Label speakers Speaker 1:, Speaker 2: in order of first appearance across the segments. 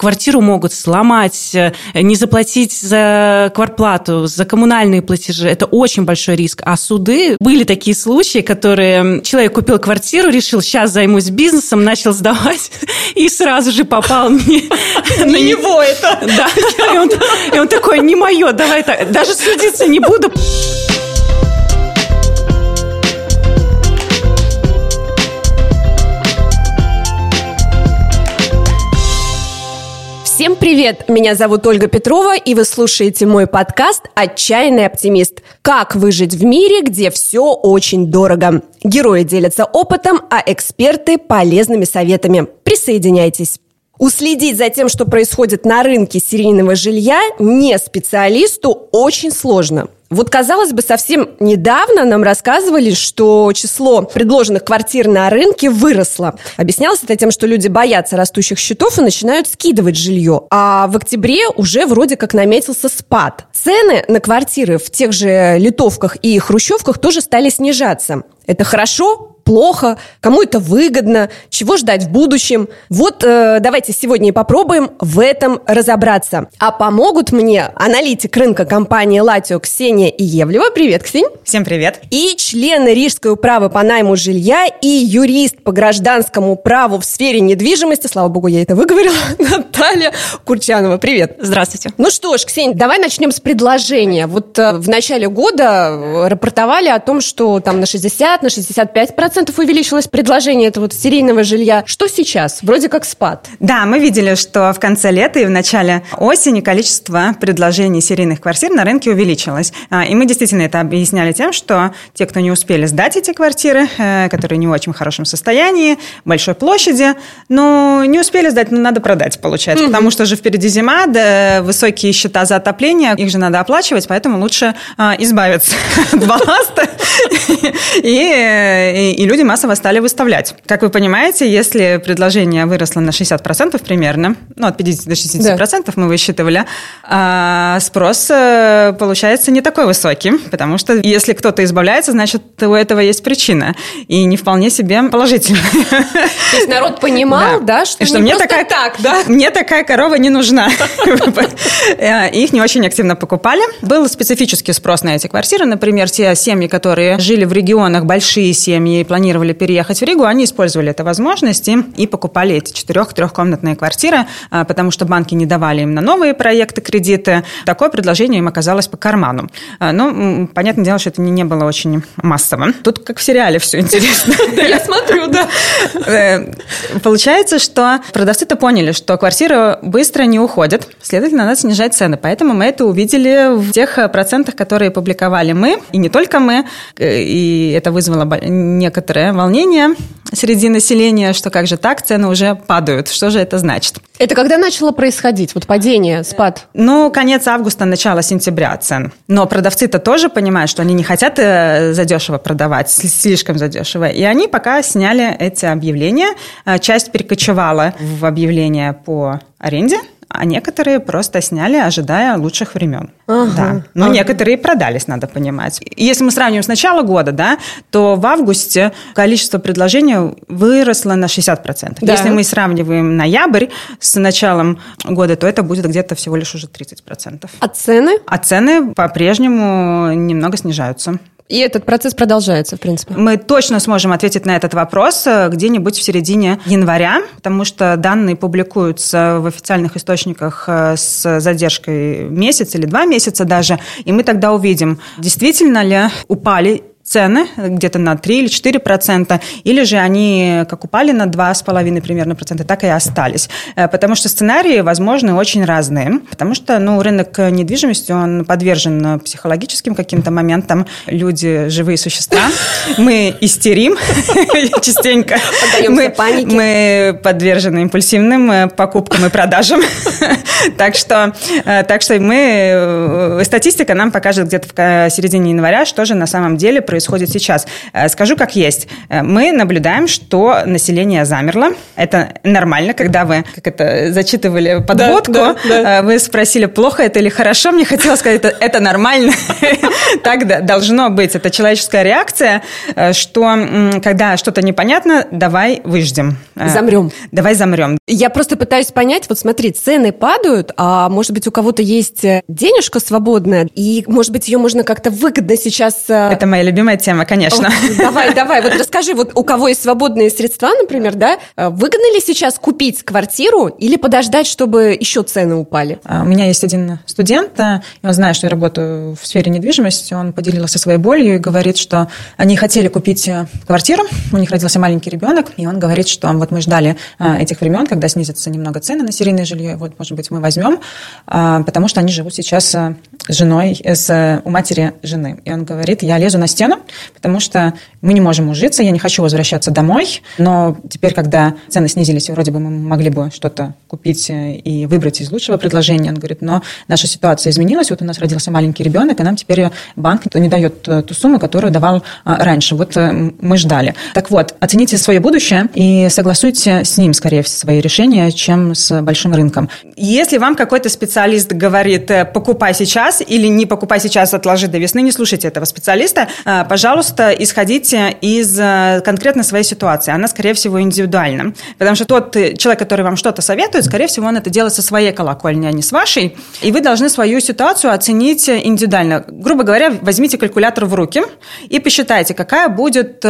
Speaker 1: квартиру могут сломать, э, не заплатить за квартплату, за коммунальные платежи. Это очень большой риск. А суды, были такие случаи, которые человек купил квартиру, решил, сейчас займусь бизнесом, начал сдавать и сразу же попал мне...
Speaker 2: Не его это!
Speaker 1: Да. И он такой, не мое, давай так. Даже судиться не буду.
Speaker 2: Всем привет! Меня зовут Ольга Петрова, и вы слушаете мой подкаст «Отчаянный оптимист». Как выжить в мире, где все очень дорого. Герои делятся опытом, а эксперты – полезными советами. Присоединяйтесь. Уследить за тем, что происходит на рынке серийного жилья, не специалисту очень сложно. Вот, казалось бы, совсем недавно нам рассказывали, что число предложенных квартир на рынке выросло. Объяснялось это тем, что люди боятся растущих счетов и начинают скидывать жилье. А в октябре уже вроде как наметился спад. Цены на квартиры в тех же литовках и хрущевках тоже стали снижаться. Это хорошо? Плохо, кому это выгодно, чего ждать в будущем. Вот э, давайте сегодня и попробуем в этом разобраться. А помогут мне аналитик рынка компании «Латио» Ксения Иевлева. Привет, Ксень.
Speaker 3: Всем привет.
Speaker 2: И члены Рижской управы по найму жилья и юрист по гражданскому праву в сфере недвижимости, слава богу, я это выговорила, Наталья Курчанова. Привет.
Speaker 1: Здравствуйте.
Speaker 2: Ну что ж, Ксения, давай начнем с предложения. Вот э, в начале года э, рапортовали о том, что там на 60, на 65 процентов процентов увеличилось предложение этого вот серийного жилья. Что сейчас? Вроде как спад.
Speaker 3: Да, мы видели, что в конце лета и в начале осени количество предложений серийных квартир на рынке увеличилось. А, и мы действительно это объясняли тем, что те, кто не успели сдать эти квартиры, э, которые не в очень хорошем состоянии, большой площади, но не успели сдать, но надо продать, получается. Угу. Потому что же впереди зима, да, высокие счета за отопление, их же надо оплачивать, поэтому лучше а, избавиться от балласта и, и люди массово стали выставлять. Как вы понимаете, если предложение выросло на 60% примерно, ну, от 50 до 60% да. мы высчитывали, а спрос, э, получается, не такой высокий, потому что если кто-то избавляется, значит, у этого есть причина, и не вполне себе положительная.
Speaker 2: То есть народ понимал, да, да что, что мне такая, так, да?
Speaker 3: Мне такая корова не нужна. Э, их не очень активно покупали. Был специфический спрос на эти квартиры. Например, те семьи, которые жили в регионах, большие семьи, планировали переехать в Ригу, они использовали эту возможность и покупали эти четырех-трехкомнатные квартиры, а, потому что банки не давали им на новые проекты кредиты. Такое предложение им оказалось по карману. А, ну, понятное дело, что это не было очень массово. Тут как в сериале все интересно.
Speaker 2: Я смотрю, да.
Speaker 3: Э, получается, что продавцы-то поняли, что квартиры быстро не уходят, следовательно, надо снижать цены. Поэтому мы это увидели в тех процентах, которые публиковали мы, и не только мы, э, и это вызвало некоторое волнение среди населения, что как же так, цены уже падают. Что же это значит?
Speaker 2: Это когда начало происходить, вот падение, спад?
Speaker 3: Ну, конец августа, начало сентября цен. Но продавцы-то тоже понимают, что они не хотят э, задешево продавать, слишком задешево. И они пока сняли эти объявления. Э, часть перекочевала в объявления по аренде, а некоторые просто сняли, ожидая лучших времен. Ага, да. Но ага. некоторые продались, надо понимать. Если мы сравним с начала года, да, то в августе количество предложений выросло на 60%. Да. Если мы сравниваем ноябрь с началом года, то это будет где-то всего лишь уже 30%.
Speaker 2: А цены?
Speaker 3: А цены по-прежнему немного снижаются.
Speaker 2: И этот процесс продолжается, в принципе.
Speaker 3: Мы точно сможем ответить на этот вопрос э, где-нибудь в середине января, потому что данные публикуются в официальных источниках э, с задержкой месяц или два месяца даже, и мы тогда увидим, действительно ли упали цены где-то на 3 или 4 процента, или же они как упали на 2,5 примерно процента, так и остались. Э, потому что сценарии, возможно, очень разные. Потому что ну, рынок недвижимости, он подвержен психологическим каким-то моментам. Люди – живые существа. Мы истерим частенько. Мы, мы подвержены импульсивным э, покупкам и продажам. так, что, э, так что мы... Статистика нам покажет где-то в середине января, что же на самом деле происходит происходит сейчас. Скажу как есть. Мы наблюдаем, что население замерло. Это нормально, когда вы как это зачитывали подводку, да, да, да. вы спросили, плохо это или хорошо. Мне хотелось сказать, это, это нормально. Так должно быть. Это человеческая реакция, что когда что-то непонятно, давай выждем.
Speaker 2: Замрем.
Speaker 3: Давай замрем.
Speaker 2: Я просто пытаюсь понять, вот смотри, цены падают, а может быть у кого-то есть денежка свободная, и может быть ее можно как-то выгодно сейчас...
Speaker 3: Это моя любимая тема, конечно.
Speaker 2: О, давай, давай, вот расскажи, вот у кого есть свободные средства, например, да, выгодно ли сейчас купить квартиру или подождать, чтобы еще цены упали?
Speaker 3: А, у меня есть один студент, и он знает, что я работаю в сфере недвижимости, он поделился своей болью и говорит, что они хотели купить э, квартиру, у них родился маленький ребенок, и он говорит, что вот мы ждали э, этих времен, когда снизятся немного цены на серийное жилье, вот, может быть, мы возьмем, потому что они живут сейчас э, с женой, с, у матери жены. И он говорит, я лезу на стену, потому что мы не можем ужиться, я не хочу возвращаться домой, но теперь, когда цены снизились, вроде бы мы могли бы что-то купить и выбрать из лучшего предложения, он говорит, но наша ситуация изменилась, вот у нас родился маленький ребенок, и нам теперь банк не дает ту сумму, которую давал раньше. Вот мы ждали. Так вот, оцените свое будущее и согласуйте с ним, скорее, свои решения, чем с большим рынком. Если вам какой-то специалист говорит, э, покупай сейчас или не покупай сейчас, отложи до весны, не слушайте этого специалиста. Э, пожалуйста, исходите из э, конкретно своей ситуации. Она, скорее всего, индивидуальна. Потому что тот человек, который вам что-то советует, скорее всего, он это делает со своей колокольни, а не с вашей. И вы должны свою ситуацию оценить индивидуально. Грубо говоря, возьмите калькулятор в руки и посчитайте, какая будет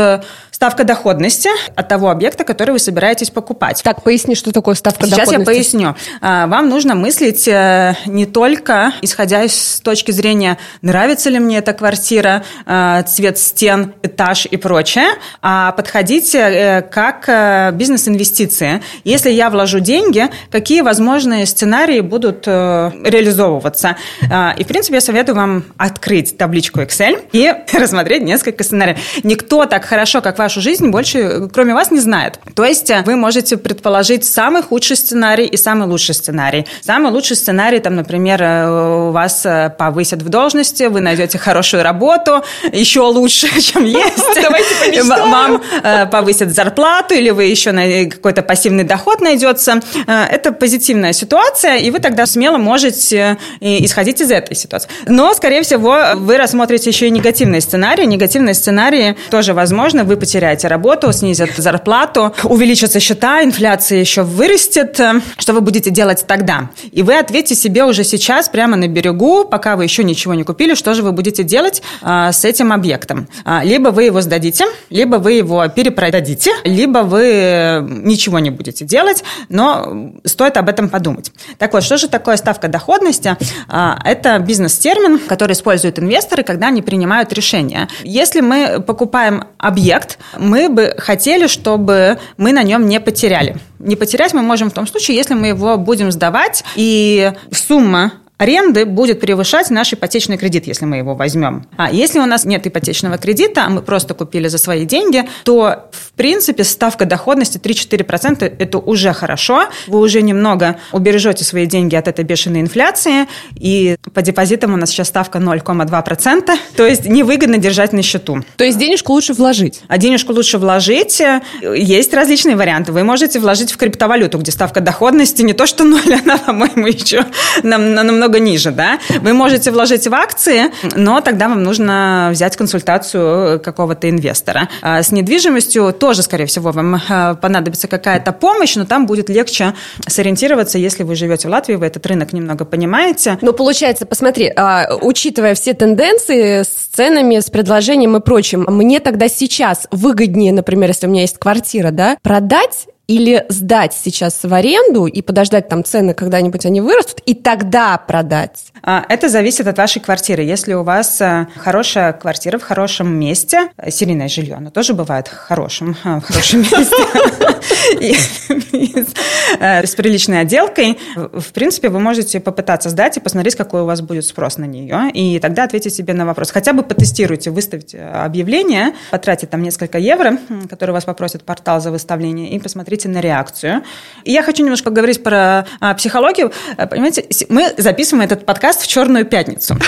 Speaker 3: ставка доходности от того объекта, который вы собираетесь покупать.
Speaker 2: Так, поясни, что такое ставка
Speaker 3: Сейчас
Speaker 2: доходности.
Speaker 3: Сейчас я поясню. А, вам нужно мыслить э, не только исходя из точки зрения, нравится ли мне эта квартира, э, цвет стен, этаж и прочее, а подходить э, как бизнес-инвестиции. Если я вложу деньги, какие возможные сценарии будут реализовываться? А, и, в принципе, я советую вам открыть табличку Excel и рассмотреть несколько сценариев. Никто так хорошо, как вашу жизнь, больше, кроме вас, не знает. То есть вы можете предположить самый худший сценарий и самый лучший сценарий. Самый лучший сценарий, там, например, у вас повысят в должности, вы найдете хорошую работу, еще лучше, чем есть. Давайте Вам повысят зарплату, или вы еще какой-то пассивный доход найдется. Это позитивная ситуация, и вы тогда смело можете исходить из этой ситуации. Но, скорее всего, вы рассмотрите еще и негативные сценарии. Негативные сценарии тоже возможно. Вы потеряете работу, снизят зарплату, увеличатся счета, инфляция еще вырастет. Что вы будете делать тогда? И вы ответьте себе уже сейчас, прямо на берегу, пока вы еще ничего не купили, что же вы будете делать а, с этим объектом. А, либо вы его сдадите, либо вы его перепродадите, либо вы ничего не будете делать, но стоит об этом подумать. Так вот, что же такое ставка доходности? Это бизнес-термин, который используют инвесторы, когда они принимают решения. Если мы покупаем объект, мы бы хотели, чтобы мы на нем не потеряли. Не потерять мы можем в том случае, если мы его будем сдавать, и сумма аренды будет превышать наш ипотечный кредит, если мы его возьмем. А если у нас нет ипотечного кредита, а мы просто купили за свои деньги, то, в принципе, ставка доходности 3-4% – это уже хорошо. Вы уже немного убережете свои деньги от этой бешеной инфляции, и по депозитам у нас сейчас ставка 0,2%, то есть невыгодно держать на счету.
Speaker 2: То есть денежку лучше вложить?
Speaker 3: А денежку лучше вложить. Есть различные варианты. Вы можете вложить в криптовалюту, где ставка доходности не то что ноль, она, по-моему, еще намного намного ниже, да, вы можете вложить в акции, но тогда вам нужно взять консультацию какого-то инвестора. А с недвижимостью тоже, скорее всего, вам а, понадобится какая-то помощь, но там будет легче сориентироваться, если вы живете в Латвии, вы этот рынок немного понимаете.
Speaker 2: Но получается, посмотри, а, учитывая все тенденции с ценами, с предложением и прочим, мне тогда сейчас выгоднее, например, если у меня есть квартира, да, продать или сдать сейчас в аренду и подождать там цены, когда-нибудь они вырастут, и тогда продать?
Speaker 3: А, это зависит от вашей квартиры. Если у вас э, хорошая квартира в хорошем месте, э, серийное жилье, оно тоже бывает хорошим, э, в хорошем месте, с приличной отделкой, в принципе, вы можете попытаться сдать и посмотреть, какой у вас будет спрос на нее, и тогда ответить себе на вопрос. Хотя бы потестируйте, выставите объявление, потратите там несколько евро, которые вас попросит портал за выставление, и посмотрите, выйти на реакцию. И я хочу немножко поговорить про а, психологию. Э, понимаете, мы записываем этот подкаст в Черную пятницу.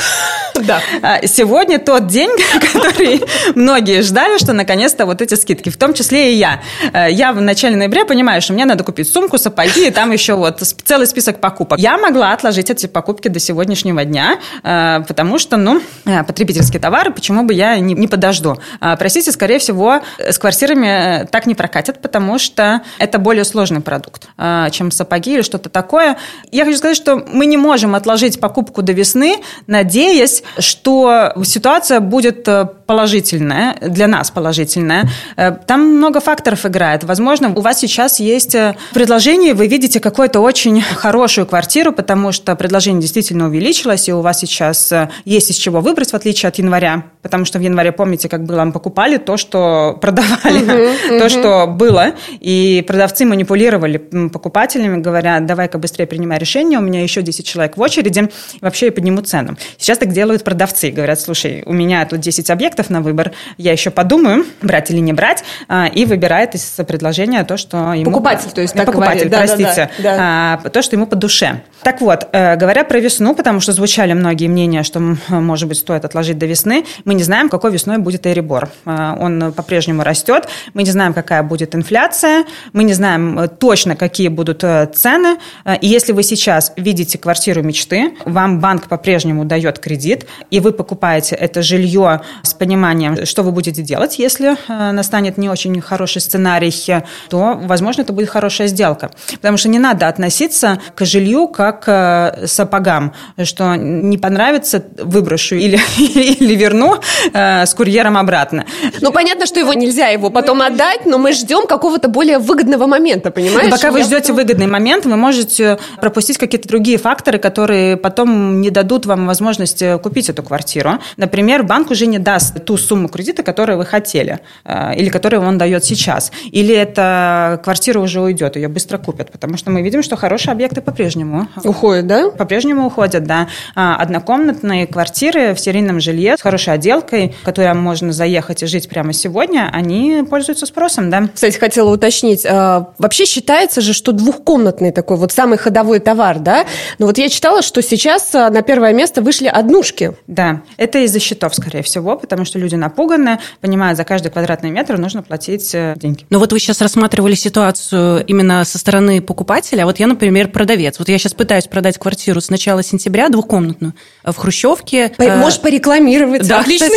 Speaker 3: Да. А, сегодня тот день, который многие ждали, что наконец-то вот эти скидки, в том числе и я. Э, я в начале ноября понимаю, что мне надо купить сумку, сапоги, и там еще вот целый список покупок. Я могла отложить эти покупки до сегодняшнего дня, э, потому что, ну, потребительские товары, почему бы я не, не подожду. А, простите, скорее всего, с квартирами так не прокатят, потому что это более сложный продукт, чем сапоги или что-то такое. Я хочу сказать, что мы не можем отложить покупку до весны, надеясь, что ситуация будет э, положительная, для нас положительная. Э, там много факторов играет. Возможно, у вас сейчас есть э, предложение, вы видите какую-то очень хорошую квартиру, потому что предложение действительно увеличилось, и у вас сейчас есть из чего выбрать, в отличие от января. Потому что в январе, помните, как было, мы покупали то, что продавали, то, что было, и продавцы манипулировали покупателями, говоря, давай-ка быстрее принимай решение, у меня еще 10 человек в очереди, вообще я подниму цену. Сейчас так делают продавцы, говорят, слушай, у меня тут 10 объектов на выбор, я еще подумаю, брать или не брать, а, и выбирает из предложения то, что ему...
Speaker 2: Покупатель, то есть
Speaker 3: да, покупатель, говорит. простите. Да, да, да. То, что ему по душе. Так вот, э, говоря про весну, потому что звучали многие мнения, что, может быть, стоит отложить до весны, мы не знаем, какой весной будет Эрибор. А, он по-прежнему растет, мы не знаем, какая будет инфляция, мы не знаем э, точно, какие будут э, цены. И если вы сейчас видите квартиру мечты, вам банк по-прежнему дает кредит, и вы покупаете это жилье с пониманием, что вы будете делать, если настанет не очень хороший сценарий, то, возможно, это будет хорошая сделка. Потому что не надо относиться к жилью как к э, сапогам, что не понравится, выброшу или, или верну э, с курьером обратно.
Speaker 2: Ну, понятно, что его нельзя его потом отдать, но мы ждем какого-то более выгодного момента, понимаешь?
Speaker 3: пока вы ждете выгодный момент, вы можете пропустить какие-то другие факторы, которые потом не дадут вам возможность купить эту квартиру. Например, банк уже не даст ту сумму кредита, которую вы хотели, э, или которую он дает сейчас. Или эта квартира уже уйдет, ее быстро купят, потому что мы видим, что хорошие объекты по-прежнему
Speaker 2: Уходят, да?
Speaker 3: По-прежнему уходят, да. А, однокомнатные квартиры в серийном жилье с хорошей отделкой, в которой можно заехать и жить прямо сегодня, они пользуются спросом, да.
Speaker 2: Кстати, хотела уточнить. А, вообще считается же, что двухкомнатный такой вот самый ходовой товар, да? Но вот я читала, что сейчас а, на первое место вышли однушки.
Speaker 3: Да, это из-за счетов, скорее всего, потому что люди напуганы, понимают, за каждый квадратный метр нужно платить э, деньги.
Speaker 1: Но вот вы сейчас рассматривали ситуацию именно со стороны покупателя. Вот я, например, продавец. Вот я сейчас пытаюсь продать квартиру с начала сентября, двухкомнатную, в Хрущевке.
Speaker 2: По- можешь порекламировать.
Speaker 1: Да, Отлично.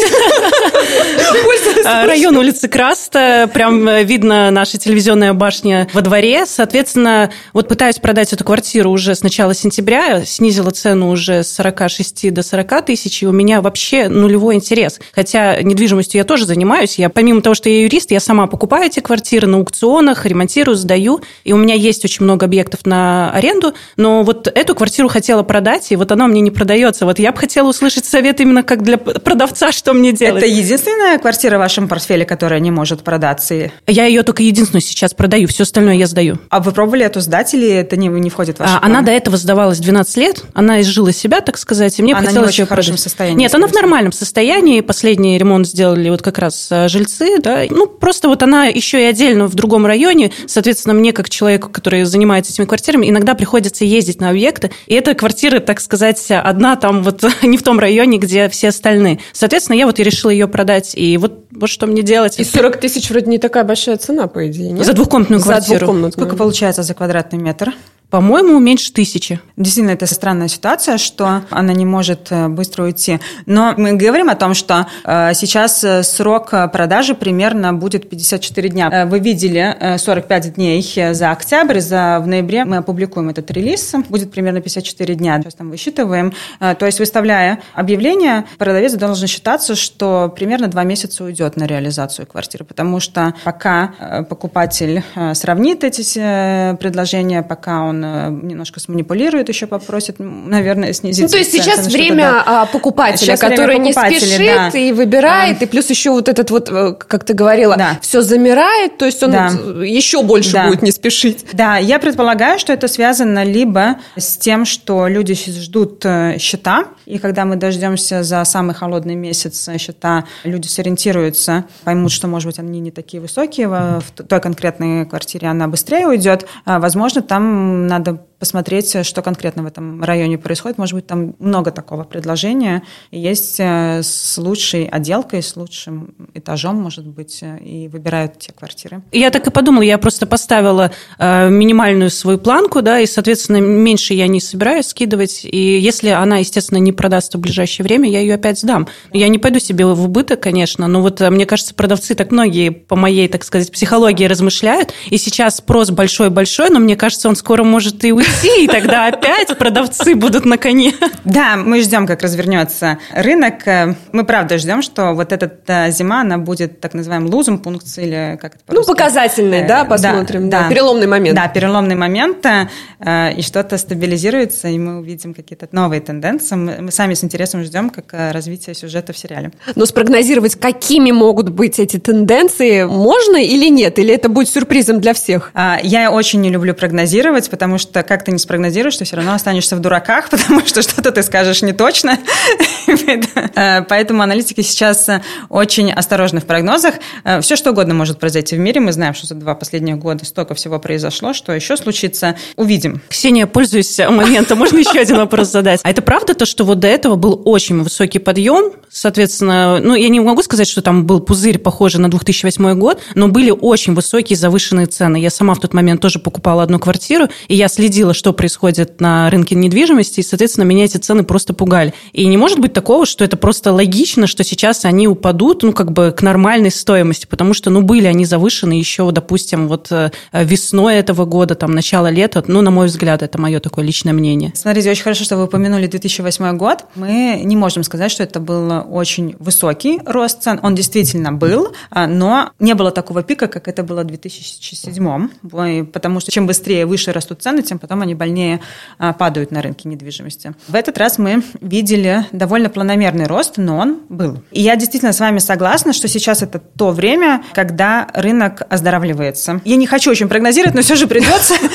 Speaker 1: Район улицы Краста, прям э, видно наша телевизионная башня во дворе. Соответственно, вот пытаюсь продать эту квартиру уже с начала сентября, снизила цену уже с 46 до 40 тысяч, и у меня вообще нулевой интерес. Хотя недвижимостью я тоже занимаюсь. Я, помимо того, что я юрист, я сама покупаю эти квартиры на аукционах, ремонтирую, сдаю. И у меня есть очень много объектов на аренду. Но вот эту квартиру хотела продать, и вот она мне не продается. Вот я бы хотела услышать совет именно как для продавца, что мне делать.
Speaker 3: Это единственная квартира в вашем портфеле, которая не может продаться?
Speaker 1: Я ее только единственную сейчас продаю, все остальное я сдаю.
Speaker 3: А вы пробовали эту сдать или это не, не входит в ваш
Speaker 1: а, Она до этого сдавалась 12 лет, она изжила себя, так сказать, и мне
Speaker 3: она
Speaker 1: хотелось
Speaker 3: не очень в хорошем состоянии?
Speaker 1: Нет, она в нормальном состоянии, последний ремонт сделали вот как раз э, жильцы, да, ну просто вот она еще и отдельно в другом районе, соответственно, мне как человеку, который занимается этими квартирами, иногда приходится ездить на объекты, и эта квартира, так сказать, одна там вот не в том районе, где все остальные. Соответственно, я вот и решила ее продать, и вот, вот что мне делать.
Speaker 2: И 40 тысяч вроде не такая большая цена, по идее, нет?
Speaker 1: За двухкомнатную за квартиру. Двухкомнатную.
Speaker 3: Сколько получается за квадратный метр?
Speaker 1: По-моему, меньше тысячи.
Speaker 3: Действительно, это странная ситуация, что она не может э, быстро уйти. Но мы говорим о том, что э, сейчас э, срок продажи примерно будет 54 дня. Вы видели 45 дней за октябрь, за в ноябре мы опубликуем этот релиз, будет примерно 54 дня. Сейчас там высчитываем. То есть, выставляя объявление, продавец должен считаться, что примерно 2 месяца уйдет на реализацию квартиры, потому что пока покупатель сравнит эти предложения, пока он немножко сманипулирует еще попросит, наверное, снизить.
Speaker 2: Ну, то есть сейчас время да. покупателя, сейчас который время покупателя, не спешит да. и выбирает, да. и плюс еще вот этот вот, э, как ты говорила, да. все замирает, то есть он да. еще больше да. будет не спешить.
Speaker 3: Да, я предполагаю, что это связано либо с тем, что люди ждут э, счета, и когда мы дождемся за самый холодный месяц счета, люди сориентируются, поймут, что, может быть, они не такие высокие, в той конкретной квартире она быстрее уйдет. А, возможно, там надо посмотреть, что конкретно в этом районе происходит. Может быть, там много такого предложения. Есть э, с лучшей отделкой, с лучшим этажом, может быть, э, и выбирают те квартиры.
Speaker 1: Я так и подумала, я просто поставила э, минимальную свою планку, да, и, соответственно, меньше я не собираюсь скидывать. И если она, естественно, не продастся в ближайшее время, я ее опять сдам. Я не пойду себе в убыток, конечно, но вот мне кажется, продавцы так многие по моей, так сказать, психологии размышляют, и сейчас спрос большой-большой, но мне кажется, он скоро может и уйти уйти, и тогда опять продавцы будут на коне.
Speaker 3: Да, мы ждем, как развернется рынок. Мы правда ждем, что вот эта зима, она будет так называемым лузом пункт или как это
Speaker 2: Ну, показательный, да, посмотрим. Да, да. Переломный момент.
Speaker 3: Да, переломный момент, э, и что-то стабилизируется, и мы увидим какие-то новые тенденции. Мы сами с интересом ждем, как э, развитие сюжета в сериале.
Speaker 2: Но спрогнозировать, какими могут быть эти тенденции, можно или нет? Или это будет сюрпризом для всех?
Speaker 3: А, я очень не люблю прогнозировать, потому что как ты не спрогнозируешь, ты все равно останешься в дураках, потому что что-то ты скажешь не точно. Э, поэтому аналитики сейчас э, очень осторожны в прогнозах. Э, все, что угодно может произойти в мире. Мы знаем, что за два последних года столько всего произошло, что еще случится. Увидим.
Speaker 1: Ксения, пользуясь моментом, можно еще один вопрос задать? А это правда то, что вот до этого был очень высокий подъем? Соответственно, ну, я не могу сказать, что там был пузырь, похожий на 2008 год, но были очень высокие завышенные цены. Я сама в тот момент тоже покупала одну квартиру, и я следила, что происходит на рынке недвижимости, и, соответственно, меня эти цены просто пугали. И не может быть такого, что это просто логично, что сейчас они упадут, ну, как бы к нормальной стоимости, потому что, ну, были они завышены еще, допустим, вот э, весной этого года, там, начало лета, ну, на мой взгляд, это мое такое личное мнение.
Speaker 3: Смотрите, очень хорошо, что вы упомянули 2008 год. Мы не можем сказать, что это был очень высокий рост цен. Он действительно был, а, но не было такого пика, как это было в 2007, потому что чем быстрее выше растут цены, тем потом они больнее а, падают на рынке недвижимости. В этот раз мы видели довольно планомерный рост, но он был. И я действительно с вами согласна, что сейчас это то время, когда рынок оздоравливается. Я не хочу очень прогнозировать, но все же придется.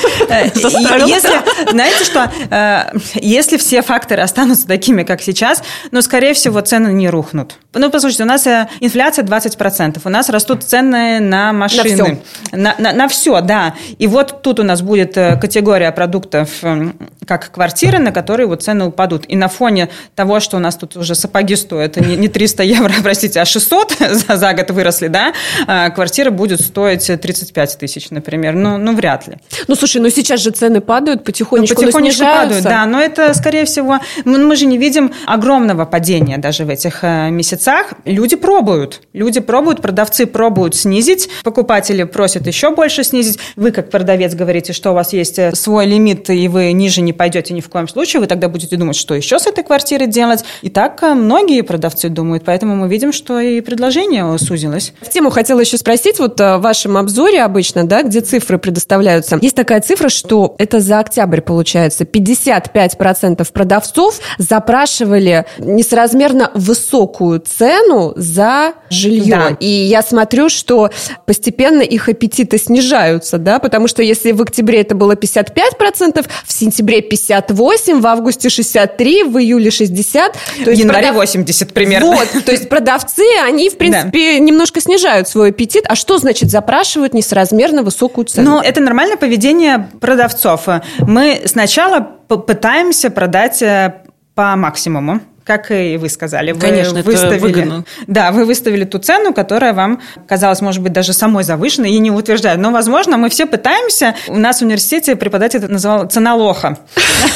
Speaker 3: Если, знаете что, э, если все факторы останутся такими, как сейчас, но, скорее всего, цены не рухнут. Ну, послушайте, у нас э, инфляция 20%, у нас растут цены на машины. На все. На, на, на все, да. И вот тут у нас будет э, категория продуктов, продуктов, эм, как квартиры, на которые вот цены упадут. И на фоне того, что у нас тут уже сапоги стоят не 300 евро, простите, а 600 за, за год выросли, да, а квартира будет стоить 35 тысяч, например. Ну, ну, вряд ли.
Speaker 2: Ну, слушай, ну сейчас же цены падают потихонечку, ну, потихонечку падают,
Speaker 3: да, но это, скорее всего, мы, мы же не видим огромного падения даже в этих э, месяцах. Люди пробуют, люди пробуют, продавцы пробуют снизить, покупатели просят еще больше снизить. Вы, как продавец, говорите, что у вас есть э, свой лимит лимит, и вы ниже не пойдете ни в коем случае, вы тогда будете думать, что еще с этой квартирой делать. И так э, многие продавцы думают, поэтому мы видим, что и предложение сузилось.
Speaker 2: В тему хотела еще спросить, вот э, в вашем обзоре обычно, да, где цифры предоставляются, есть такая цифра, что это за октябрь получается, 55% продавцов запрашивали несоразмерно высокую цену за жилье. Да. И я смотрю, что постепенно их аппетиты снижаются, да, потому что если в октябре это было 55%, в сентябре 58, в августе 63, в июле 60.
Speaker 3: То есть в январе продав... 80 примерно.
Speaker 2: Вот, то есть продавцы, они, в принципе, да. немножко снижают свой аппетит. А что значит запрашивают несоразмерно высокую цену?
Speaker 3: Ну, это нормальное поведение продавцов. Мы сначала пытаемся продать э, по максимуму как и вы сказали. Вы
Speaker 1: Конечно, выставили, это выгодно.
Speaker 3: Да, вы выставили ту цену, которая вам казалась, может быть, даже самой завышенной, и не утверждаю. Но, возможно, мы все пытаемся. У нас в университете преподаватель это называл цена лоха.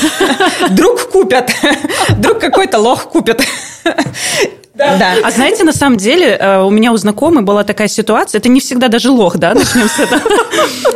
Speaker 3: Друг купят. Друг какой-то лох купят.
Speaker 1: Да. да. А знаете, на самом деле, э, у меня у знакомой была такая ситуация, это не всегда даже лох, да, начнем с этого,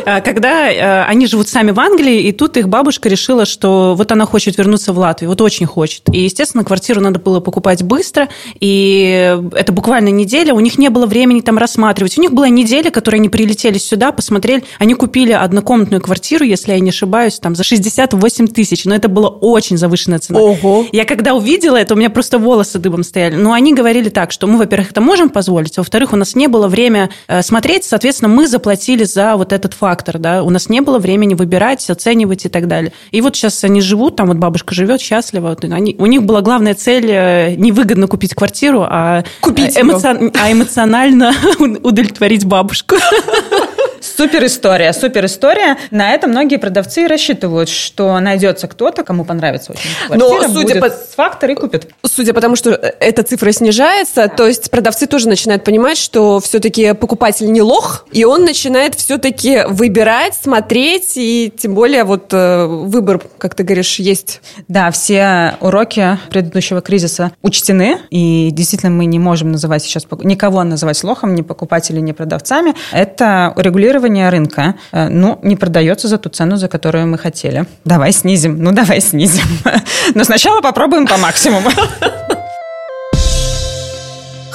Speaker 1: э, когда э, они живут сами в Англии, и тут их бабушка решила, что вот она хочет вернуться в Латвию, вот очень хочет. И, естественно, квартиру надо было покупать быстро, и это буквально неделя, у них не было времени там рассматривать. У них была неделя, которой они прилетели сюда, посмотрели, они купили однокомнатную квартиру, если я не ошибаюсь, там за 68 тысяч, но это была очень завышенная цена. Ого. Я когда увидела это, у меня просто волосы дыбом стояли. Но они говорили так, что мы, во-первых, это можем позволить, а во-вторых, у нас не было время э, смотреть, соответственно, мы заплатили за вот этот фактор, да, у нас не было времени выбирать, оценивать и так далее. И вот сейчас они живут, там вот бабушка живет счастливо, вот они, у них была главная цель э, невыгодно купить квартиру, а,
Speaker 2: купить эмоци...
Speaker 1: а эмоционально удовлетворить бабушку.
Speaker 3: Супер история, супер история. На это многие продавцы рассчитывают, что найдется кто-то, кому понравится очень квартира, Но судя по фактор и купит.
Speaker 2: Судя по тому, что эта цифра снижается, то есть продавцы тоже начинают понимать, что все-таки покупатель не лох, и он начинает все-таки выбирать, смотреть, и тем более вот э, выбор, как ты говоришь, есть.
Speaker 3: Да, все уроки предыдущего кризиса учтены, и действительно мы не можем называть сейчас никого называть лохом, ни покупателей, ни продавцами. Это регулирование регулирование рынка, э, ну, не продается за ту цену, за которую мы хотели. Давай снизим, ну, давай снизим. Но сначала попробуем по максимуму.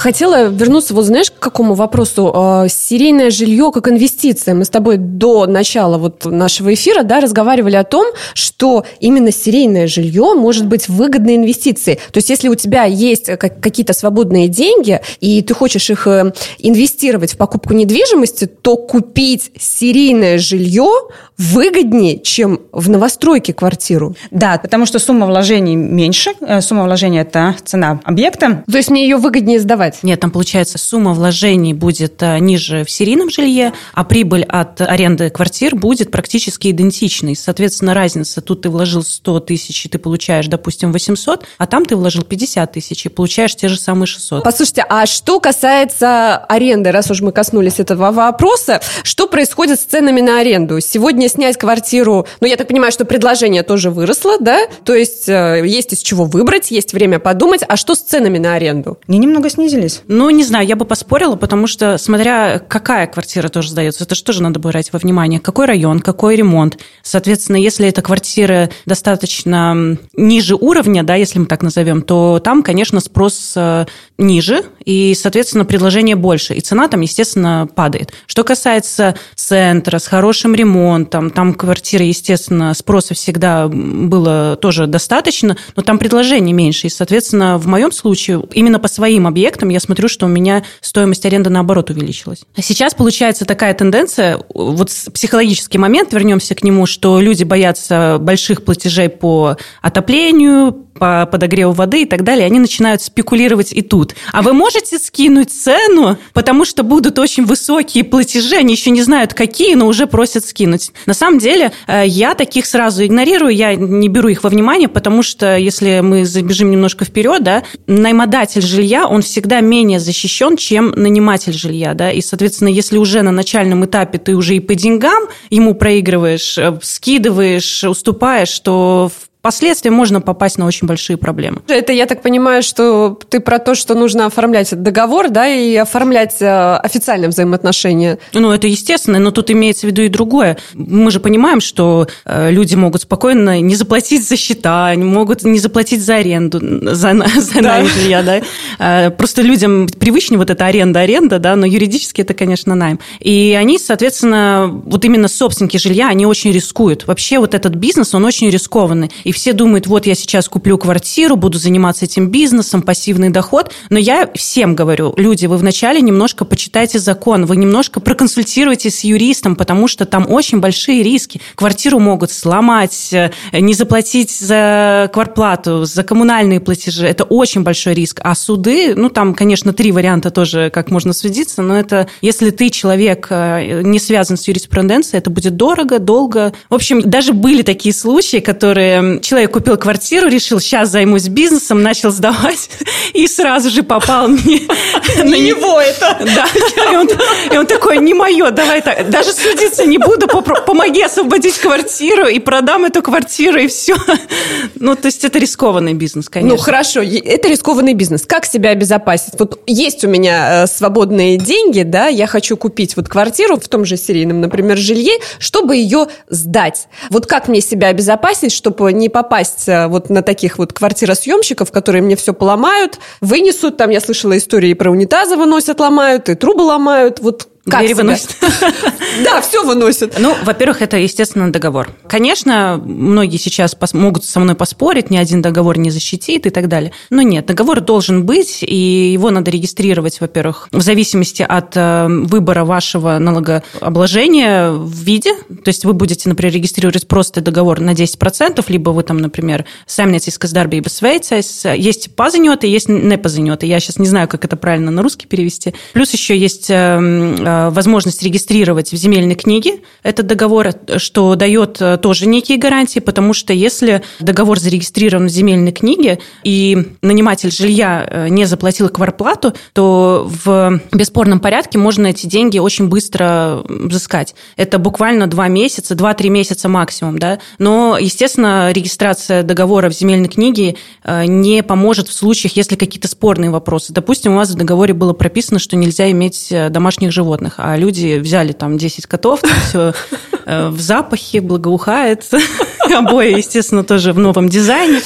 Speaker 2: Хотела вернуться, вот знаешь, к какому вопросу? А, серийное жилье как инвестиция. Мы с тобой до начала вот нашего эфира да, разговаривали о том, что именно серийное жилье может быть выгодной инвестицией. То есть если у тебя есть какие-то свободные деньги, и ты хочешь их э, инвестировать в покупку недвижимости, то купить серийное жилье выгоднее, чем в новостройке квартиру.
Speaker 3: Да, потому что сумма вложений меньше. Э, сумма вложений – это цена объекта.
Speaker 2: То есть мне ее выгоднее сдавать?
Speaker 1: Покупать. Нет, там получается сумма вложений будет э, ниже в серийном жилье, а прибыль от аренды квартир будет практически идентичной. Соответственно, разница, тут ты вложил 100 тысяч, и ты получаешь, допустим, 800, а там ты вложил 50 тысяч, и получаешь те же самые 600.
Speaker 2: Послушайте, а что касается аренды, раз уж мы коснулись этого вопроса, что происходит с ценами на аренду? Сегодня снять квартиру, ну, я так понимаю, что предложение тоже выросло, да? То есть э, есть из чего выбрать, есть время подумать, а что с ценами на аренду?
Speaker 3: Не немного снизили снизились?
Speaker 1: Ну, не знаю, я бы поспорила, потому что, смотря какая квартира тоже сдается, это же тоже надо брать во внимание. Какой район, какой ремонт. Соответственно, если эта квартира достаточно ниже уровня, да, если мы так назовем, то там, конечно, спрос э, ниже, и, соответственно, предложение больше. И цена там, естественно, падает. Что касается центра с хорошим ремонтом, там квартиры, естественно, спроса всегда было тоже достаточно, но там предложение меньше. И, соответственно, в моем случае, именно по своим объектам я смотрю, что у меня стоимость аренды наоборот увеличилась. А сейчас получается такая тенденция, вот психологический момент, вернемся к нему, что люди боятся больших платежей по отоплению, по подогреву воды и так далее, они начинают спекулировать и тут. А вы можете скинуть цену, потому что будут очень высокие платежи, они еще не знают какие, но уже просят скинуть. На самом деле э, я таких сразу игнорирую, я не беру их во внимание, потому что если мы забежим немножко вперед, да, наймодатель жилья, он всегда менее защищен, чем наниматель жилья, да, и, соответственно, если уже на начальном этапе ты уже и по деньгам ему проигрываешь, э, скидываешь, уступаешь, то в Впоследствии можно попасть на очень большие проблемы.
Speaker 2: Это, я так понимаю, что ты про то, что нужно оформлять договор, да, и оформлять э, официальные взаимоотношения.
Speaker 1: Ну, это естественно, но тут имеется в виду и другое. Мы же понимаем, что э, люди могут спокойно не заплатить за счета, могут не заплатить за аренду, за, за да. найм жилья, да. Э, просто людям привычнее вот эта аренда-аренда, да, но юридически это, конечно, найм. И они, соответственно, вот именно собственники жилья, они очень рискуют. Вообще вот этот бизнес, он очень рискованный. И все думают, вот я сейчас куплю квартиру, буду заниматься этим бизнесом, пассивный доход. Но я всем говорю, люди, вы вначале немножко почитайте закон, вы немножко проконсультируйтесь с юристом, потому что там очень большие риски. Квартиру могут сломать, э, не заплатить за квартплату, за коммунальные платежи. Это очень большой риск. А суды, ну там, конечно, три варианта тоже, как можно судиться, но это, если ты человек э, не связан с юриспруденцией, это будет дорого, долго. В общем, даже были такие случаи, которые человек купил квартиру, решил, сейчас займусь бизнесом, начал сдавать, и сразу же попал мне...
Speaker 2: Не его это!
Speaker 1: Да, и он, и он такой, не мое, давай так, даже судиться не буду, помоги освободить квартиру, и продам эту квартиру, и все. Ну, то есть это рискованный бизнес, конечно.
Speaker 2: Ну, хорошо, это рискованный бизнес. Как себя обезопасить? Вот есть у меня э, свободные деньги, да, я хочу купить вот квартиру в том же серийном, например, жилье, чтобы ее сдать. Вот как мне себя обезопасить, чтобы не попасть э, вот на таких вот квартиросъемщиков, которые мне все поломают, вынесут, там я слышала истории про унитазы выносят, ломают, и трубы ломают. Вот
Speaker 1: как Двери выносят.
Speaker 2: Да, все выносят.
Speaker 1: Ну, во-первых, это, естественно, договор. Конечно, многие сейчас могут со мной поспорить, ни один договор не защитит и так далее. Но нет, договор должен быть, и его надо регистрировать, во-первых, в зависимости от э, выбора вашего налогообложения в виде. То есть вы будете, например, регистрировать просто договор на 10%, либо вы там, например, самнетесь каздарби и бесвейцайс. Есть пазанеты, есть не. Я сейчас не знаю, как это правильно на русский перевести. Плюс еще есть эм, возможность регистрировать в земельной книге этот договор, что дает э, тоже некие гарантии, потому что если договор зарегистрирован в земельной книге и наниматель жилья э, не заплатил кварплату, то в бесспорном порядке можно эти деньги очень быстро взыскать. Это буквально два месяца, два-три месяца максимум, да. Но, естественно, регистрация договора в земельной книге не поможет в случаях, если какие-то спорные вопросы. Допустим, у вас в договоре было прописано, что нельзя иметь домашних животных животных, а люди взяли там 10 котов, все э, в запахе, благоухает. Обои, естественно, тоже в новом дизайне.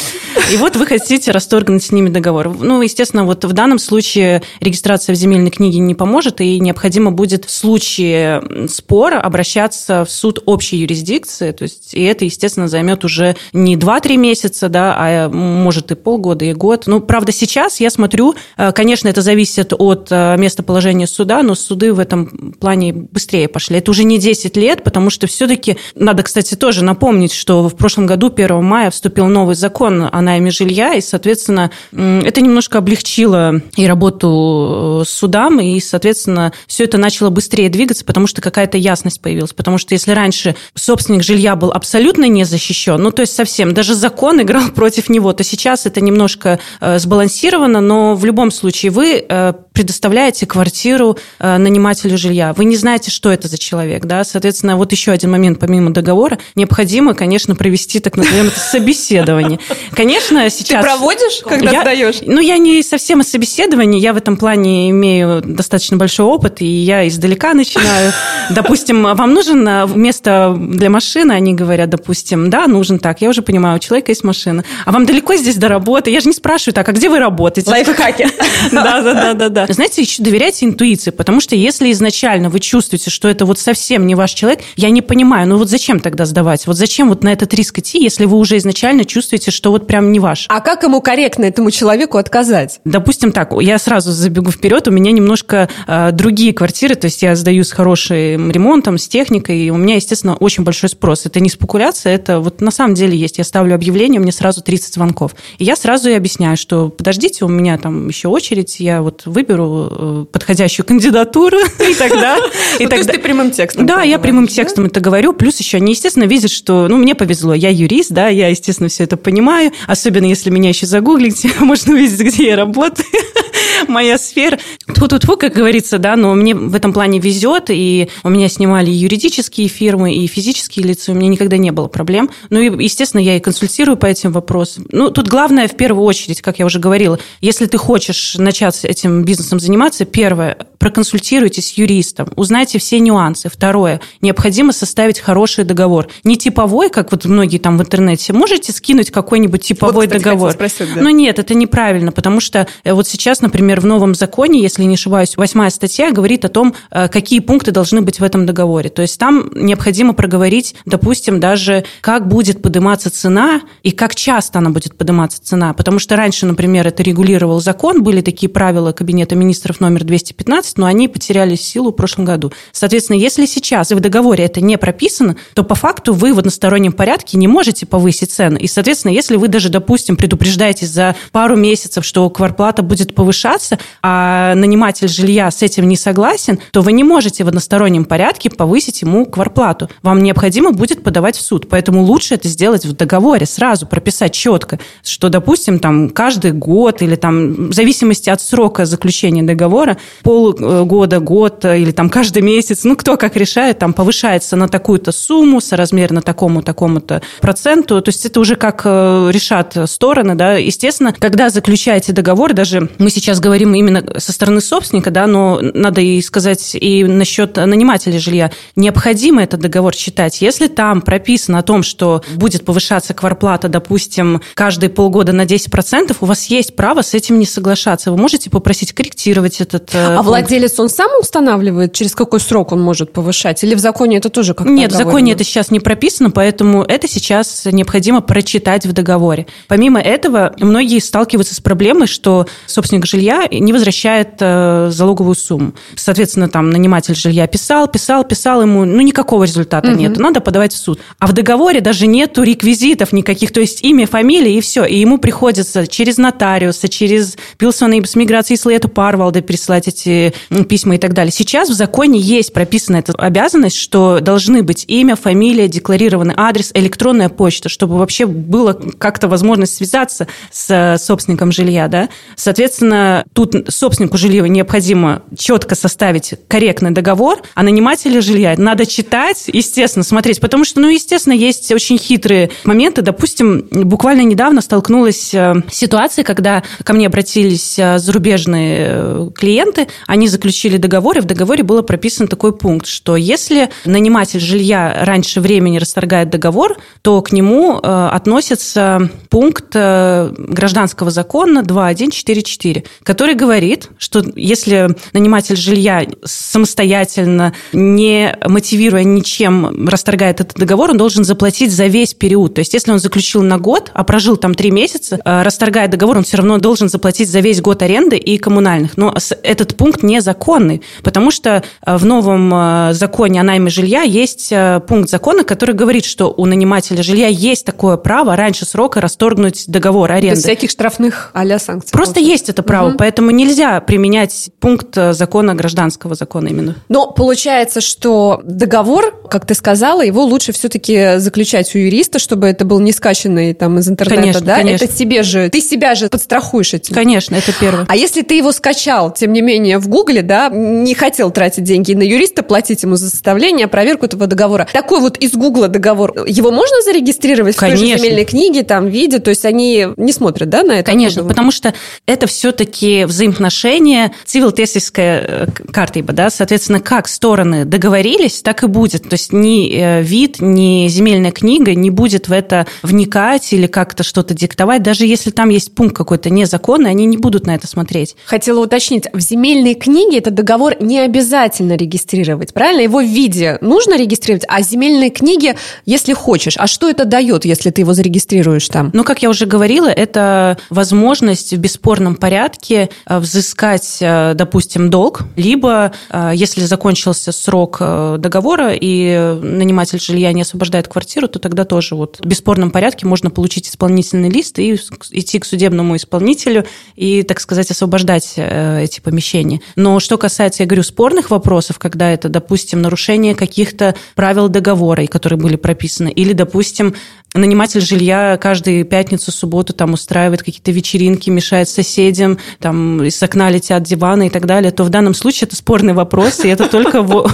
Speaker 1: И вот вы хотите расторгнуть с ними договор. Ну, естественно, вот в данном случае регистрация в земельной книге не поможет, и необходимо будет в случае спора обращаться в суд общей юрисдикции. То есть, и это, естественно, займет уже не 2-3 месяца, да, а может и полгода, и год. Ну, правда, сейчас я смотрю, э, конечно, это зависит от э, местоположения суда, но суды в этом плане быстрее пошли. Это уже не 10 лет, потому что все-таки надо, кстати, тоже напомнить, что в прошлом году, 1 мая, вступил новый закон о найме жилья, и, соответственно, это немножко облегчило и работу э, судам, и, соответственно, все это начало быстрее двигаться, потому что какая-то ясность появилась. Потому что если раньше собственник жилья был абсолютно не защищен, ну, то есть совсем, даже закон играл против него, то сейчас это немножко э, сбалансировано, но в любом случае вы э, предоставляете квартиру нанимателю жилья. Вы не знаете, что это за человек, да, соответственно, вот еще один момент помимо договора, необходимо, конечно, провести, так назовем это, собеседование. Конечно, сейчас...
Speaker 2: Ты проводишь, когда
Speaker 1: я,
Speaker 2: сдаешь?
Speaker 1: Ну, я не совсем из собеседования, я в этом плане имею достаточно большой опыт, и я издалека начинаю. Допустим, вам нужен а, место для машины, они говорят, допустим, да, нужен так, я уже понимаю, у человека есть машина. А вам далеко здесь до работы? Я же не спрашиваю так, а где вы работаете?
Speaker 2: Лайфхаки.
Speaker 1: Да, да, да, да, да. Знаете, еще доверяйте интуиции, потому что если изначально вы чувствуете, что это вот совсем не ваш человек, я не понимаю, ну вот зачем тогда сдавать? Вот зачем вот на этот риск идти, если вы уже изначально чувствуете, что вот прям не ваш?
Speaker 2: А как ему корректно этому человеку отказать?
Speaker 1: Допустим так, я сразу забегу вперед, у меня немножко э, другие квартиры, то есть я сдаю с хорошим ремонтом, с техникой, и у меня, естественно, очень большой спрос. Это не спекуляция, это вот на самом деле есть. Я ставлю объявление, мне сразу 30 звонков. И я сразу и объясняю, что подождите, у меня там еще очередь, я вот выберу э, подходящую кандидатуру и тогда
Speaker 2: ну, то есть ты прямым текстом?
Speaker 1: Да, я прямым текстом это говорю. Плюс еще они, естественно, видят, что, ну, мне повезло, я юрист, да, я, естественно, все это понимаю. Особенно, если меня еще загуглить, можно увидеть, где я работаю. Моя сфера. Тьфу-тьфу, как говорится, да, но мне в этом плане везет, и у меня снимали юридические фирмы, и физические лица, у меня никогда не было проблем. Ну, и, естественно, я и консультирую по этим вопросам. Ну, тут главное, в первую очередь, как я уже говорила, если ты хочешь начать этим бизнесом заниматься, первое, проконсультируйтесь с юристом, узнайте все нюансы. Второе, необходимо составить хороший договор. Не типовой, как вот многие там в интернете. Можете скинуть какой-нибудь типовой вот, кстати, договор?
Speaker 2: Спросить, да.
Speaker 1: Но нет, это неправильно, потому что э, вот сейчас, например, в новом законе, если не ошибаюсь, восьмая статья говорит о том, э, какие пункты должны быть в этом договоре. То есть там необходимо проговорить, допустим, даже как будет подниматься цена и как часто она будет подниматься цена. Потому что раньше, например, это регулировал закон, были такие правила Кабинета министров номер 215, но они потеряли силу в прошлом году. Соответственно, если сейчас в договоре это не прописано, то по факту вы в одностороннем порядке порядке не можете повысить цены. И, соответственно, если вы даже, допустим, предупреждаете за пару месяцев, что кварплата будет повышаться, а наниматель жилья с этим не согласен, то вы не можете в одностороннем порядке повысить ему кварплату. Вам необходимо будет подавать в суд. Поэтому лучше это сделать в договоре, сразу прописать четко, что, допустим, там каждый год или там в зависимости от срока заключения договора, полгода, год или там каждый месяц, ну, кто как решает, там повышается на такую-то сумму, соразмерно такому, такому-то проценту. То есть это уже как э, решат стороны, да. Естественно, когда заключаете договор, даже мы сейчас говорим именно со стороны собственника, да, но надо и сказать и насчет нанимателя жилья. Необходимо этот договор читать. Если там прописано о том, что будет повышаться кварплата, допустим, каждые полгода на 10%, у вас есть право с этим не соглашаться. Вы можете попросить корректировать этот
Speaker 2: э, А пункт. владелец, он сам устанавливает, через какой срок он может повышать? Или в законе это тоже как-то
Speaker 1: Нет, в законе это сейчас не прописано, поэтому это сейчас необходимо прочитать в договоре. Помимо этого, многие сталкиваются с проблемой, что собственник жилья не возвращает э, залоговую сумму. Соответственно, там наниматель жилья писал, писал, писал ему, ну никакого результата угу. нет, надо подавать в суд. А в договоре даже нету реквизитов никаких, то есть имя, фамилия и все. И ему приходится через нотариуса, через Пилсона с миграции Слета Парвалда присылать эти письма и так далее. Сейчас в законе есть прописана эта обязанность, что должны быть имя, фамилия, декларированный адрес, электронная почта, чтобы вообще было как-то возможность связаться с собственником жилья. Да? Соответственно, тут собственнику жилья необходимо четко составить корректный договор, а нанимателю жилья надо читать, естественно, смотреть, потому что, ну, естественно, есть очень хитрые моменты. Допустим, буквально недавно столкнулась э, с когда ко мне обратились э, зарубежные э, клиенты, они заключили договор, и в договоре было прописан такой пункт, что если наниматель жилья раньше времени расторгает договор, то к нему относится пункт гражданского закона 2144, который говорит, что если наниматель жилья самостоятельно, не мотивируя ничем, расторгает этот договор, он должен заплатить за весь период. То есть, если он заключил на год, а прожил там три месяца, э, расторгая договор, он все равно должен заплатить за весь год аренды и коммунальных. Но этот пункт незаконный, потому что э, в новом э, законе о найме жилья есть пункт закона, который говорит, что у нанимателя жилья есть такое право раньше срока расторгнуть договор аренды. Без
Speaker 2: всяких штрафных а санкций.
Speaker 1: Просто получается. есть это право, угу. поэтому нельзя применять пункт закона гражданского закона именно.
Speaker 2: Но получается, что договор, как ты сказала, его лучше все-таки заключать у юриста, чтобы это был не скачанный там из интернета,
Speaker 1: конечно,
Speaker 2: да?
Speaker 1: Конечно.
Speaker 2: Это тебе же, ты себя же подстрахуешь этим.
Speaker 1: Конечно, это первое.
Speaker 2: А если ты его скачал, тем не менее, в Гугле, да, не хотел тратить деньги на юриста, платить ему за составление, проверку этого договора. Такой вот из Гугла договор, его можно зарегистрировать
Speaker 1: конечно.
Speaker 2: в той же земельной книге, там, виде, то есть они не смотрят, да, на это?
Speaker 1: Конечно, потому что это все-таки взаимоотношения, цивил-тесовская э, карта, да, соответственно, как стороны договорились, так и будет. То есть ни э, вид, ни земельная книга не будет в это вникать или как-то что-то диктовать. Даже если там есть пункт какой-то незаконный, они не будут на это смотреть.
Speaker 2: Хотела уточнить, в земельной книге этот договор не обязательно регистрировать, правильно? Его в виде нужно регистрировать, а земельные книги, если хочешь. А что это дает, если ты его зарегистрируешь там?
Speaker 1: Ну, как я уже говорила, это возможность в бесспорном порядке э, взыскать, э, допустим, долг, либо, если закончился срок договора и наниматель жилья не освобождает квартиру, то тогда тоже вот в бесспорном порядке можно получить исполнительный лист и идти к судебному исполнителю и, так сказать, освобождать э, эти помещения. Но что касается, я говорю, спорных вопросов, когда это, допустим, нарушение каких-то правил договора, которые были прописаны, или, допустим, наниматель жилья каждую пятницу, субботу там устраивает какие-то вечеринки, мешает соседям, там из окна летят диваны и так далее, то в данном случае это спорный вопрос, и это только в,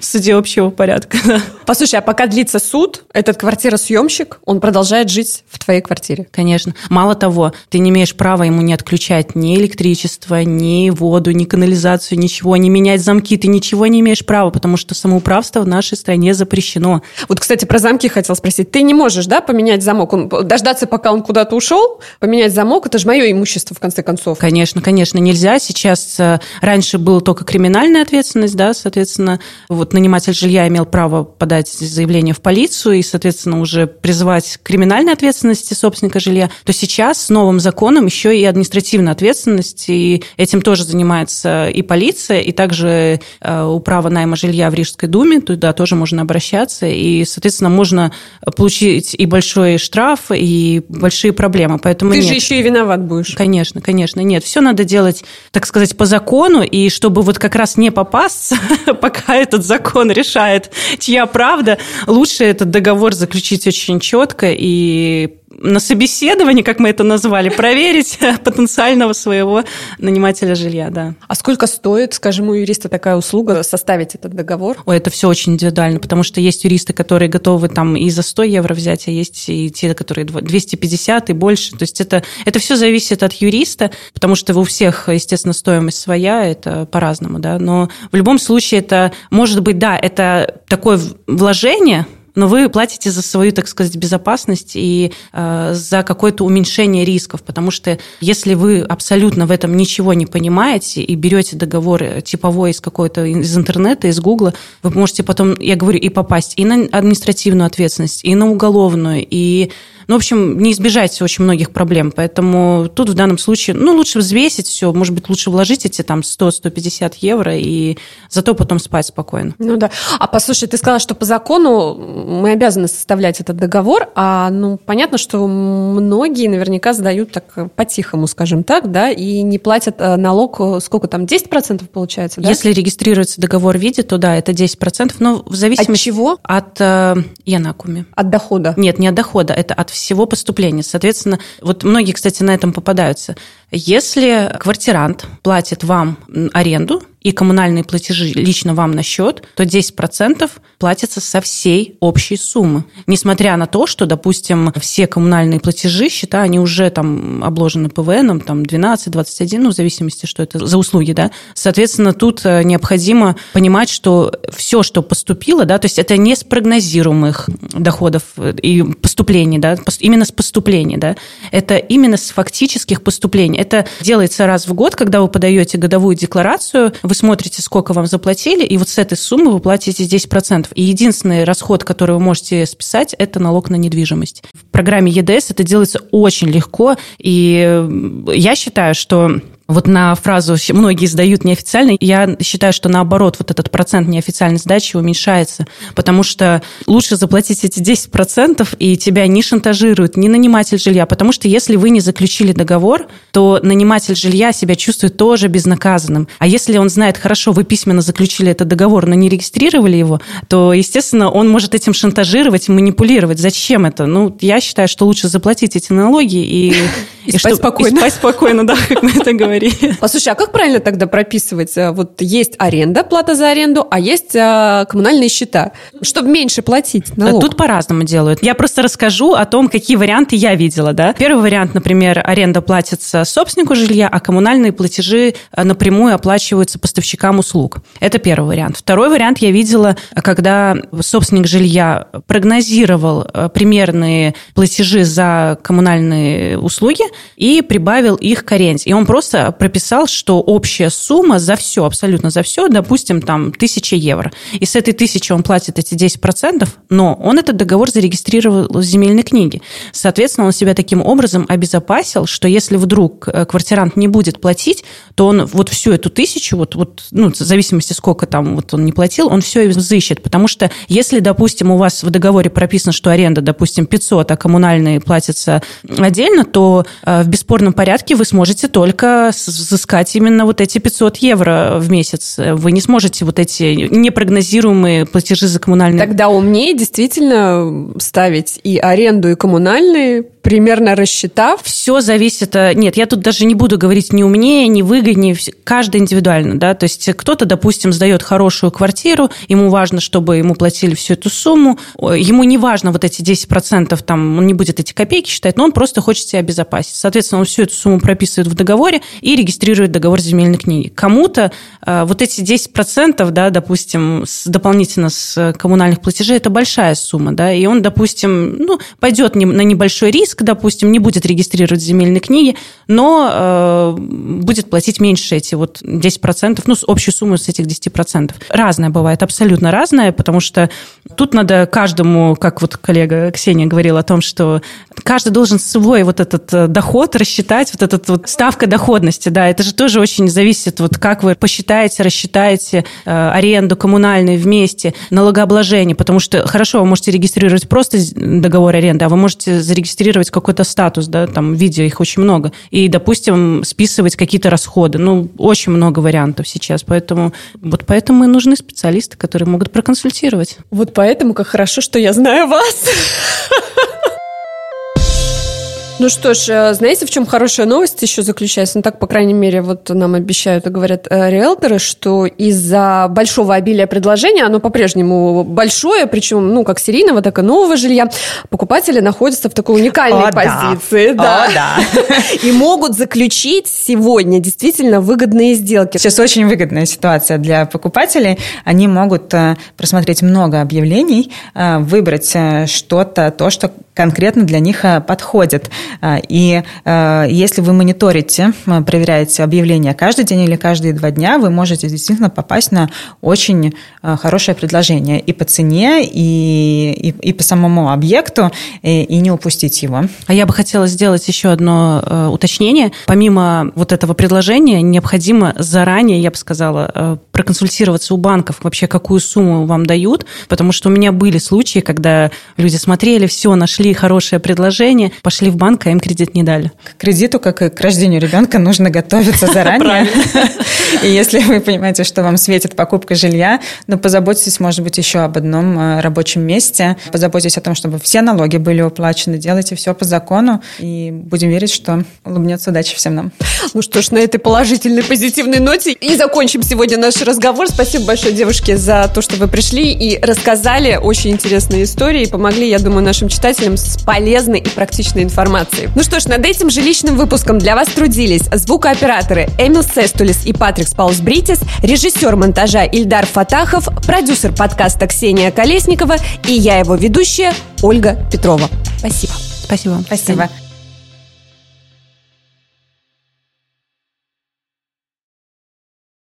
Speaker 1: суде общего порядка.
Speaker 2: Послушай, а пока длится суд, этот квартиросъемщик, он продолжает жить в твоей квартире?
Speaker 1: Конечно. Мало того, ты не имеешь права ему не отключать ни электричество, ни воду, ни канализацию, ничего, не менять замки, ты ничего не имеешь права, потому что самоуправство в нашей стране запрещено.
Speaker 2: Вот, кстати, про замки хотел спросить. Ты не можешь можешь, да, поменять замок, он, дождаться, пока он куда-то ушел, поменять замок, это же мое имущество, в конце концов.
Speaker 1: Конечно, конечно, нельзя. Сейчас, э, раньше была только криминальная ответственность, да, соответственно, вот наниматель жилья имел право подать заявление в полицию и, соответственно, уже призывать к криминальной ответственности собственника жилья, то сейчас с новым законом еще и административная ответственность, и этим тоже занимается и полиция, и также э, управа найма жилья в Рижской думе, туда тоже можно обращаться, и, соответственно, можно можно получить и большой штраф, и большие проблемы. Поэтому
Speaker 2: Ты
Speaker 1: нет.
Speaker 2: же еще и виноват будешь.
Speaker 1: Конечно, конечно, нет. Все надо делать, так сказать, по закону, и чтобы вот как раз не попасться, пока этот закон решает, чья правда, лучше этот договор заключить очень четко и на собеседовании, как мы это назвали, проверить потенциального своего нанимателя жилья, да.
Speaker 2: А сколько стоит, скажем, у юриста такая услуга составить этот договор?
Speaker 1: Ой, это все очень индивидуально, потому что есть юристы, которые готовы там и за 100 евро взять, а есть и те, которые 250 и больше. То есть это, это все зависит от юриста, потому что у всех, естественно, стоимость своя, это по-разному, да. Но в любом случае это, может быть, да, это такое вложение, но вы платите за свою, так сказать, безопасность и э, за какое-то уменьшение рисков, потому что если вы абсолютно в этом ничего не понимаете и берете договор типовой из какой-то из интернета, из Гугла, вы можете потом, я говорю, и попасть и на административную ответственность, и на уголовную, и ну, в общем, не избежать очень многих проблем. Поэтому тут в данном случае, ну, лучше взвесить все. Может быть, лучше вложить эти там 100-150 евро и зато потом спать спокойно.
Speaker 2: Ну да. А послушай, ты сказала, что по закону мы обязаны составлять этот договор, а ну понятно, что многие наверняка сдают так по-тихому, скажем так, да, и не платят э, налог, сколько там, 10% получается, да?
Speaker 1: Если регистрируется договор в виде, то да, это 10%, но в зависимости...
Speaker 2: От чего?
Speaker 1: От э, Янакуми.
Speaker 2: От дохода?
Speaker 1: Нет, не от дохода, это от всего поступления. Соответственно, вот многие, кстати, на этом попадаются. Если квартирант платит вам аренду, и коммунальные платежи лично вам на счет, то 10% платятся со всей общей суммы. Несмотря на то, что, допустим, все коммунальные платежи, счета, они уже там обложены ПВНом, там 12, 21, ну, в зависимости, что это за услуги, да. Соответственно, тут э, необходимо понимать, что все, что поступило, да, то есть это не с прогнозируемых доходов и поступлений, да, именно с поступлений, да, это именно с фактических поступлений. Это делается раз в год, когда вы подаете годовую декларацию, вы смотрите, сколько вам заплатили, и вот с этой суммы вы платите 10%. И единственный расход, который вы можете списать, это налог на недвижимость. В программе ЕДС это делается очень легко, и я считаю, что вот на фразу «многие сдают неофициально», я считаю, что наоборот, вот этот процент неофициальной сдачи уменьшается, потому что лучше заплатить эти 10%, и тебя не шантажируют, не наниматель жилья, потому что если вы не заключили договор, то наниматель жилья себя чувствует тоже безнаказанным. А если он знает, хорошо, вы письменно заключили этот договор, но не регистрировали его, то, естественно, он может этим шантажировать, манипулировать. Зачем это? Ну, я считаю, что лучше заплатить эти налоги и...
Speaker 2: И, и спать спокойно.
Speaker 1: И спать спокойно, да, как мы это говорили.
Speaker 2: Послушай, а как правильно тогда прописывать? Вот есть аренда, плата за аренду, а есть а, коммунальные счета, чтобы меньше платить налог.
Speaker 1: Тут по-разному делают. Я просто расскажу о том, какие варианты я видела. Да? Первый вариант, например, аренда платится собственнику жилья, а коммунальные платежи напрямую оплачиваются поставщикам услуг. Это первый вариант. Второй вариант я видела, когда собственник жилья прогнозировал примерные платежи за коммунальные услуги, и прибавил их к аренде. И он просто прописал, что общая сумма за все, абсолютно за все, допустим, там, тысяча евро. И с этой тысячи он платит эти 10%, но он этот договор зарегистрировал в земельной книге. Соответственно, он себя таким образом обезопасил, что если вдруг э, квартирант не будет платить, то он вот всю эту тысячу, вот, вот, ну, в зависимости, сколько там вот он не платил, он все взыщет. Потому что если, допустим, у вас в договоре прописано, что аренда, допустим, 500, а коммунальные платятся отдельно, то Э, в бесспорном порядке вы сможете только взыскать именно вот эти 500 евро в месяц. Вы не сможете вот эти непрогнозируемые платежи за коммунальные.
Speaker 2: Тогда умнее действительно ставить и аренду, и коммунальные примерно рассчитав?
Speaker 1: Все зависит... Э, нет, я тут даже не буду говорить ни умнее, ни выгоднее. Каждый индивидуально, да. То есть кто-то, допустим, сдает хорошую квартиру, ему важно, чтобы ему платили всю эту сумму. Ему не важно вот эти 10%, там, он не будет эти копейки считать, но он просто хочет себя обезопасить. Соответственно, он всю эту сумму прописывает в договоре и регистрирует договор земельной книги. Кому-то э, вот эти 10%, да, допустим, с, дополнительно с коммунальных платежей, это большая сумма, да, и он, допустим, ну, пойдет на небольшой риск, риск, допустим, не будет регистрировать земельные книги, но э, будет платить меньше эти вот 10%, ну, с общей суммы с этих 10%. Разное бывает, абсолютно разное, потому что тут надо каждому, как вот коллега Ксения говорила о том, что каждый должен свой вот этот э, доход рассчитать, вот этот вот ставка доходности, да, это же тоже очень зависит, вот как вы посчитаете, рассчитаете э, аренду коммунальную вместе, налогообложение, потому что хорошо, вы можете регистрировать просто договор аренды, а вы можете зарегистрировать какой-то статус, да, там видео, их очень много, и, допустим, списывать какие-то расходы. Ну, очень много вариантов сейчас, поэтому вот поэтому и нужны специалисты, которые могут проконсультировать.
Speaker 2: Вот поэтому как хорошо, что я знаю вас. Ну что ж, э, знаете, в чем хорошая новость еще заключается? Ну так, по крайней мере, вот нам обещают и говорят э, риэлторы, что из-за большого обилия предложений, оно по-прежнему большое, причем, ну, как серийного, так и нового жилья, покупатели находятся в такой уникальной
Speaker 3: О,
Speaker 2: позиции.
Speaker 3: Да. О, да.
Speaker 2: И могут заключить сегодня действительно выгодные сделки.
Speaker 3: Сейчас очень выгодная ситуация для покупателей. Они могут э, просмотреть много объявлений, выбрать что-то, то, что конкретно для них подходит. А, и а, если вы мониторите, проверяете объявления каждый день или каждые два дня, вы можете действительно попасть на очень а, хорошее предложение и по цене, и, и, и по самому объекту, и, и не упустить его.
Speaker 1: А я бы хотела сделать еще одно э, уточнение. Помимо вот этого предложения, необходимо заранее, я бы сказала, э, проконсультироваться у банков вообще, какую сумму вам дают, потому что у меня были случаи, когда люди смотрели, все, нашли хорошее предложение, пошли в банк, а им кредит не дали.
Speaker 3: К кредиту, как и к рождению ребенка, нужно готовиться заранее. И если вы понимаете, что вам светит покупка жилья, ну, позаботьтесь, может быть, еще об одном э, рабочем месте. Позаботьтесь о том, чтобы все налоги были уплачены. Делайте все по закону. И будем верить, что улыбнется удача всем нам.
Speaker 2: Ну что ж, на этой положительной, позитивной ноте и закончим сегодня наш разговор. Спасибо большое, девушки, за то, что вы пришли и рассказали очень интересные истории и помогли, я думаю, нашим читателям с полезной и практичной информацией. Ну что ж, над этим жилищным выпуском для вас трудились звукооператоры Эмил Сестулис и Патрик Спаус Бритис, режиссер монтажа Ильдар Фатахов, продюсер подкаста Ксения Колесникова и я его ведущая Ольга Петрова. Спасибо.
Speaker 1: Спасибо.
Speaker 3: Спасибо.